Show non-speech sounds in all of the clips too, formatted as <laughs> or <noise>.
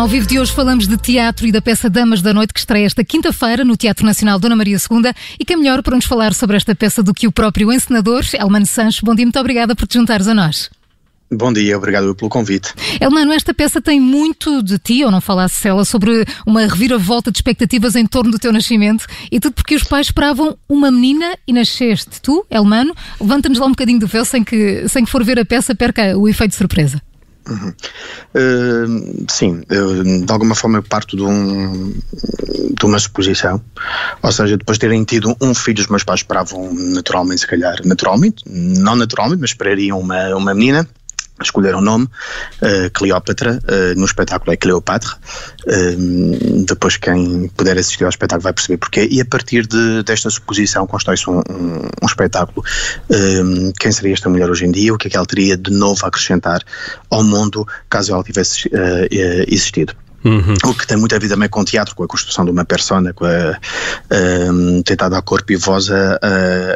ao vivo de hoje falamos de teatro e da peça Damas da Noite que estreia esta quinta-feira no Teatro Nacional Dona Maria II. E que é melhor para nos falar sobre esta peça do que o próprio encenador, Elmano Sanches. Bom dia, muito obrigada por te juntares a nós. Bom dia, obrigado pelo convite. Elmano, esta peça tem muito de ti, ou não falasse ela, sobre uma reviravolta de expectativas em torno do teu nascimento e tudo porque os pais esperavam uma menina e nasceste. Tu, Elmano, levanta-nos lá um bocadinho do véu sem que, sem que for ver a peça perca o efeito de surpresa. Uhum. Uh, sim, eu, de alguma forma eu parto de, um, de uma suposição, ou seja, depois de terem tido um filho, os meus pais esperavam naturalmente, se calhar, naturalmente, não naturalmente, mas esperariam uma, uma menina, escolheram o nome, uh, Cleópatra, uh, no espetáculo é Cleopatra. Uh, depois, quem puder assistir ao espetáculo vai perceber porquê. E a partir de, desta suposição, constrói-se um, um, um, espetáculo. quem seria esta mulher hoje em dia? O que é que ela teria de novo a acrescentar ao mundo caso ela tivesse existido? Uhum. O que tem muito a ver também com o teatro, com a construção de uma persona, com a um, tentar dar corpo e voz a,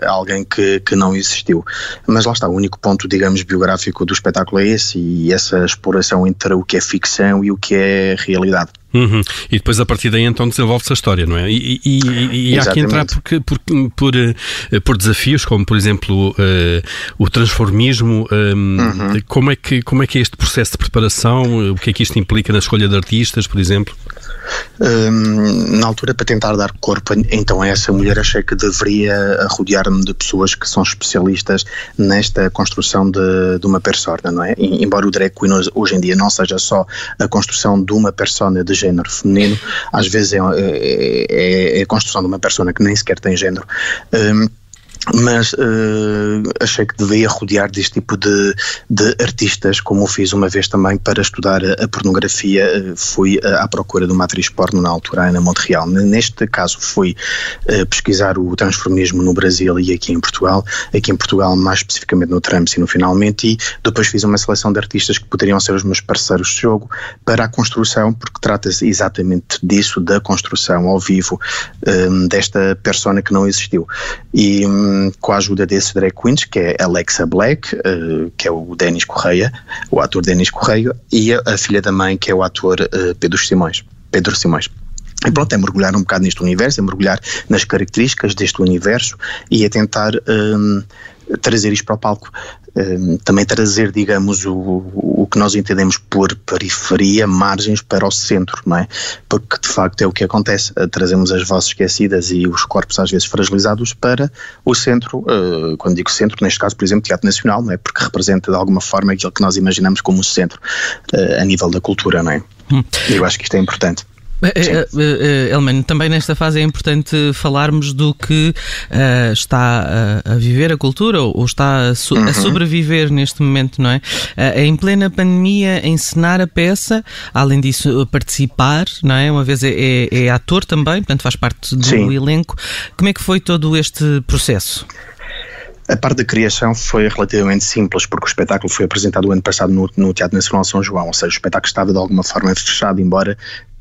a, alguém que, que não existiu. Mas lá está, o único ponto, digamos, biográfico do espetáculo é esse e essa exploração entre o que é ficção e o que é realidade. Uhum. E depois a partir daí então desenvolve-se a história, não é? E, e, e há que entrar porque, por, por, eh, por, desafios, como por exemplo uh, o transformismo, um, uhum. como, é que, como é que é este processo de preparação? O que é que isto implica na escolha de artistas, por exemplo? Um, na altura, para tentar dar corpo então a essa mulher, achei que deveria rodear-me de pessoas que são especialistas nesta construção de, de uma persona, não é? E, embora o drag queen hoje em dia não seja só a construção de uma persona de género feminino, às vezes é, é, é, é a construção de uma persona que nem sequer tem género. Um, mas uh, achei que devia rodear deste tipo de, de artistas, como fiz uma vez também para estudar a, pornografia, uh, fui uh, à procura de uma atriz porno na altura, Ana Montreal. Neste caso fui pesquisar o transformismo no Brasil e aqui em Portugal, aqui em Portugal mais especificamente no Trumps e no Finalmente, e depois fiz uma seleção de artistas que poderiam ser os meus parceiros de jogo para a construção, porque trata-se exatamente disso, da construção ao vivo desta persona que não existiu. E um, com a ajuda desses drag queens, que é Alexa Black, uh, que é o Denis Correia, o ator Denis Correia, e a, a, filha da mãe, que é o ator uh, Pedro Simões. Pedro Simões. E pronto, é mergulhar um bocado neste universo, é mergulhar nas características deste universo e é tentar um, trazer isto para o palco. Também trazer, digamos, o, o que nós entendemos por periferia, margens para o centro, não é? Porque de facto é o que acontece. Uh, trazemos as vozes esquecidas e os corpos às vezes fragilizados para o centro, uh, quando digo centro, neste caso, por exemplo, Teatro Nacional, não é? Porque representa de alguma forma aquilo que nós imaginamos como o centro uh, a nível da cultura, não é? Hum. Eu acho que isto é importante. Eh, eh, Elmano, também nesta fase é importante falarmos do que uh, está a, a, viver a cultura ou está a, so, uhum. a, sobreviver neste momento, não é? Uh, em plena pandemia, encenar a peça, além disso, participar, não é? Uma vez é, é, é ator também, portanto faz parte do Sim. elenco. Como é que foi todo este processo? A parte da criação foi relativamente simples, porque o espetáculo foi apresentado o ano passado no, no Teatro Nacional São João, ou seja, o espetáculo estava de alguma forma fechado, embora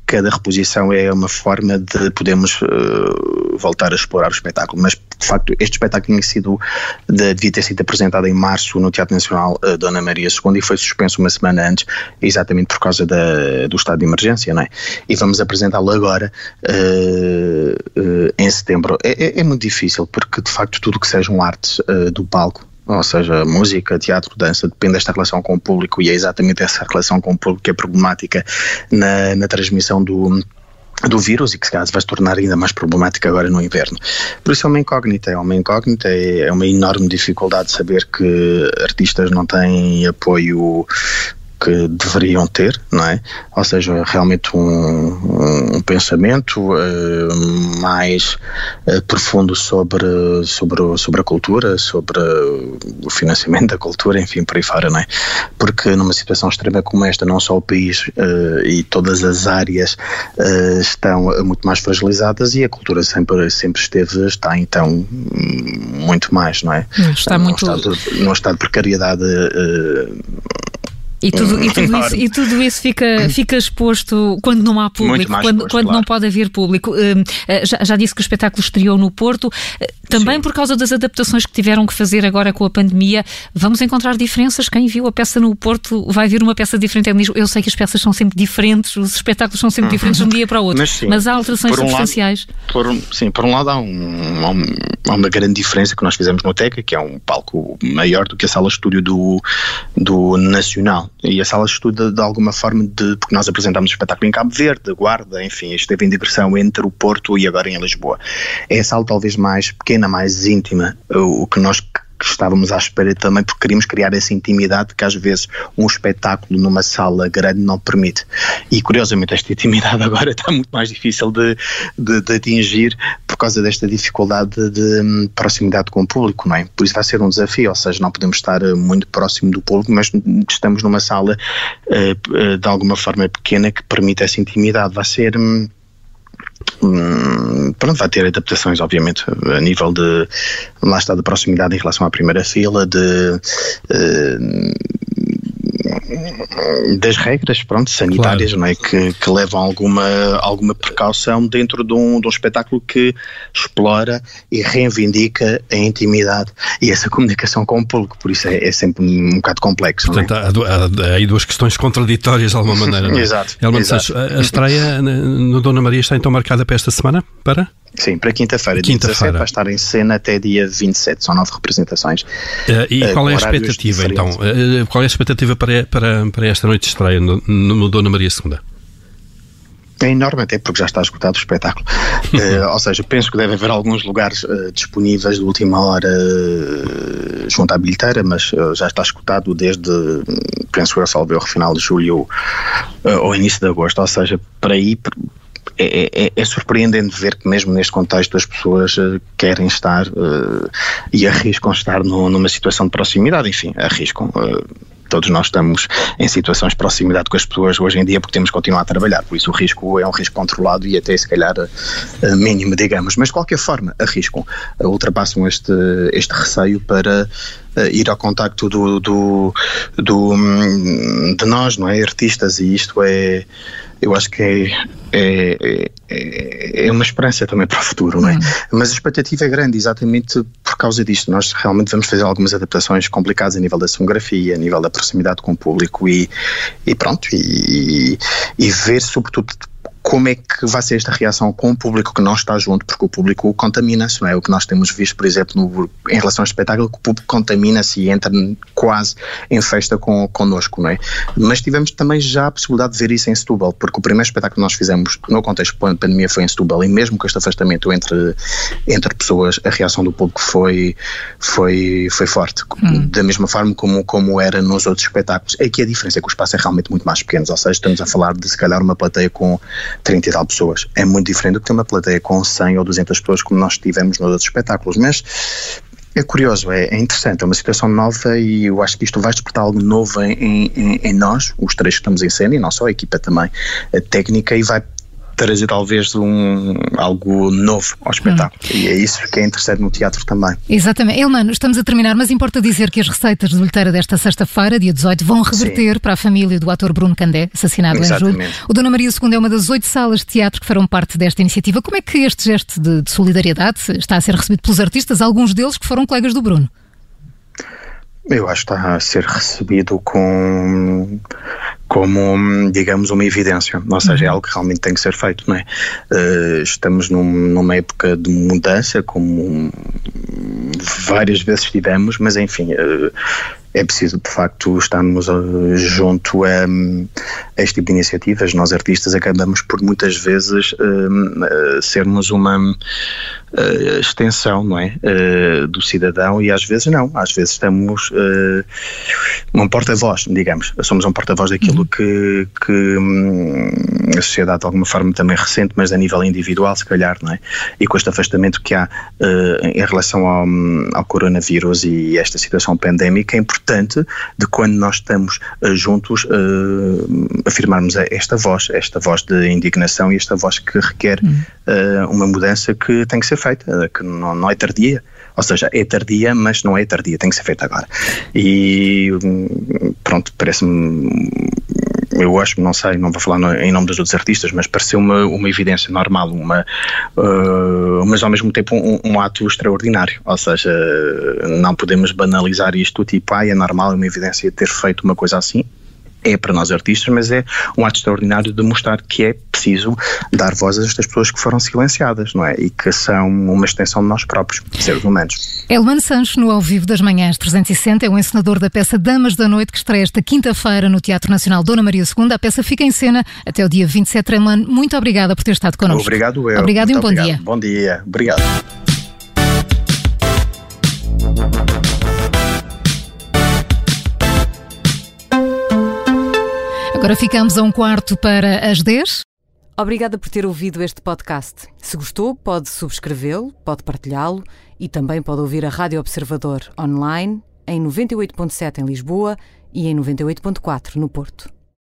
cada reposição é uma forma de podermos uh, voltar a explorar o espetáculo. Mas, de facto, este espetáculo tinha sido, de, devia ter sido apresentado em março no Teatro Nacional uh, Dona Maria II e foi suspenso uma semana antes, exatamente por causa da, do estado de emergência, não é? E vamos apresentá-lo agora, uh, em setembro. É, é, é, muito difícil, porque, de facto, tudo que sejam artes do palco ou seja, música, teatro, dança, depende desta relação com o público e é exatamente essa relação com o público que é problemática na, na transmissão do do vírus e que se calhar vai se tornar ainda mais problemática agora no inverno. Por isso é uma incógnita, é uma incógnita, é uma enorme dificuldade saber que artistas não têm apoio que deveriam ter, não é? Ou seja, realmente um, um pensamento uh, mais uh, profundo sobre, sobre, sobre a cultura, sobre o financiamento <laughs> da cultura, enfim, por aí fora, não é? Porque numa situação extrema como esta, não só o país uh, e todas as áreas estão muito mais fragilizadas e a cultura sempre, sempre esteve, está então muito mais, não é? Está muito... Num estado, num estado de precariedade E tudo, e tudo, isso, e tudo isso fica, fica exposto quando não há público, quando, exposto, quando claro. não pode haver público. Hum, eh, já, já, disse que o espetáculo estreou no Porto, eh, também Sim. por causa das adaptações que tiveram que fazer agora com a pandemia. Vamos encontrar diferenças? Quem viu a peça no Porto vai ver uma peça diferente. Eu sei que as peças são sempre diferentes, os espetáculos são sempre uhum. diferentes de um dia para o outro, mas, sim, mas há alterações um substanciais. Lado, por, sim, por um lado há, um, há, um, há, uma grande diferença que nós fizemos no Teca, que é um palco maior do que a sala estúdio do, do Nacional. E a sala estúdio, de alguma forma, de, porque nós apresentámos o espetáculo em Cabo Verde, Guarda, enfim, esteve em digressão entre o Porto e agora em Lisboa. É a sala talvez mais pequena, mais íntima, o que nós que estávamos à espera também, porque queríamos criar essa intimidade que às vezes um espetáculo numa sala grande não permite. E curiosamente esta intimidade <laughs> agora está muito mais difícil de, de, de atingir por causa desta dificuldade de, hum, proximidade com o público, não é? Por isso vai ser um desafio, ou seja, não podemos estar eh, muito próximo do público, mas estamos numa sala uh, de alguma forma pequena que permite essa intimidade. Vai ser. Um, Hum, pronto, vai ter adaptações, obviamente, a nível de lá está de proximidade em relação à primeira fila, de uh, das regras pronto, sanitárias claro. não é? que, que levam alguma, alguma precaução dentro de um, de um espetáculo que explora e reivindica a intimidade e essa comunicação com o público, por isso é, é sempre um, um bocado complexo. Portanto, é? há, há, aí duas questões contraditórias de alguma maneira. É? <laughs> exato, exato. A, a estreia no Dona Maria está então marcada para esta semana? Para? Sim, para quinta-feira. Quinta-feira. Vai estar em cena até dia 27, são nove representações. Uh, e uh, qual é a expectativa então? Uh, qual é a expectativa para, para, para esta noite de estreia no, no Dona Maria II? É enorme, até porque já está esgotado o espetáculo. uh, <laughs> ou seja, penso que deve haver alguns lugares uh, disponíveis de última hora uh, junto à bilheteira, mas já está esgotado desde, penso eu, salve o final de julho ou início de agosto. Ou seja, para ir é, é, é, surpreendente ver que mesmo neste contexto as pessoas uh, querem estar uh, e arriscam estar no, numa situação de proximidade, enfim, arriscam. Uh, todos nós estamos em situações de proximidade com as pessoas hoje em dia porque temos que continuar a trabalhar, por isso o risco é um risco controlado e até se calhar mínimo, digamos, mas de qualquer forma arriscam, ultrapassam este, este receio para ir ao contacto do, do, do, hum, de nós, não é, artistas e isto é eu acho que é, é, é, é, uma esperança também para o futuro, não é? Hum. Mas a expectativa é grande exatamente por causa disto. Nós realmente vamos fazer algumas adaptações complicadas a nível da sonografia, a nível da proximidade com o público e, e pronto, e, e ver sobretudo como é que vai ser esta reação com o público que não está junto, porque o público contamina-se, não é? O que nós temos visto, por exemplo, no, em relação ao espetáculo, que o público contamina-se e entra quase em festa com, connosco, não é? Mas tivemos também já a possibilidade de ver isso em Setúbal, porque o primeiro espetáculo que nós fizemos no contexto da pandemia foi em Setúbal e mesmo com este afastamento entre, entre pessoas, a reação do público foi, foi, foi forte, hum. da mesma forma como, como era nos outros espetáculos. É que a diferença é que o espaço é realmente muito mais pequeno, ou seja, estamos a falar de se calhar uma plateia com 30 e tal pessoas. É muito diferente do que ter uma plateia com 100 ou 200 pessoas como nós tivemos nos outros espetáculos, mas é curioso, é, é, interessante, é uma situação nova e eu acho que isto vai despertar algo novo em, em, em, nós, os três que estamos em cena e não só a equipa também, a técnica, e vai trazer talvez um, algo novo ao espetáculo. Hum. E é isso que é interessante no teatro também. Exatamente. Elmano, estamos a terminar, mas importa dizer que as receitas de bilheteira desta sexta-feira, dia 18, vão reverter Sim. para a família do ator Bruno Candé, assassinado Exatamente. em julho. O Dona Maria II é uma das oito salas de teatro que farão parte desta iniciativa. Como é que este gesto de, de solidariedade está a ser recebido pelos artistas, alguns deles que foram colegas do Bruno? Eu acho que está a ser recebido com como, digamos, uma evidência, ou seja, é uhum. algo que realmente tem que ser feito, não é? Uh, estamos num, numa época de mudança, como várias vezes tivemos, mas enfim, uh, é preciso de facto estarmos uh, junto a, a, este tipo de iniciativas. Nós artistas acabamos por muitas vezes sermos uma uh, extensão, não é, do cidadão e às vezes não. Às vezes estamos um porta-voz, digamos. Somos um porta-voz daquilo uhum. que, que um, a sociedade de alguma forma também recente, mas a nível individual, se calhar, não é? E com este afastamento que há em relação ao, ao coronavírus e esta situação pandémica, é importante de quando nós estamos uh, juntos uh, afirmarmos esta voz, esta voz de indignação e esta voz que requer uh, uma mudança que tem que ser feita, que não, não é tardia. Ou seja, é tardia, mas não é tardia, tem que ser feita agora. E pronto pronto, parece-me eu acho, não sei, não vou falar em nome dos outros artistas, mas pareceu uma, uma evidência normal, uma, uh, mas ao mesmo tempo um, um, ato extraordinário. Ou seja, não podemos banalizar isto, tipo, ah, é normal, é uma evidência ter feito uma coisa assim é para nós artistas, mas é um ato extraordinário de mostrar que é preciso dar voz a estas pessoas que foram silenciadas, não é? E que são uma extensão de nós próprios, seres humanos. Elman Sancho, no Ao Vivo das Manhãs 360, é o encenador da peça Damas da Noite, que estreia esta quinta-feira no Teatro Nacional Dona Maria II. A peça fica em cena até o dia 27. Elman, muito obrigada por ter estado connosco. Obrigado, eu. Obrigado muito e um bom obrigado. dia. Bom dia. Obrigado. Agora ficamos a um quarto para as 10. Obrigada por ter ouvido este podcast. Se gostou, pode subscrevê-lo, pode partilhá-lo e também pode ouvir a Rádio Observador online em 98.7 em Lisboa e em 98.4 no Porto.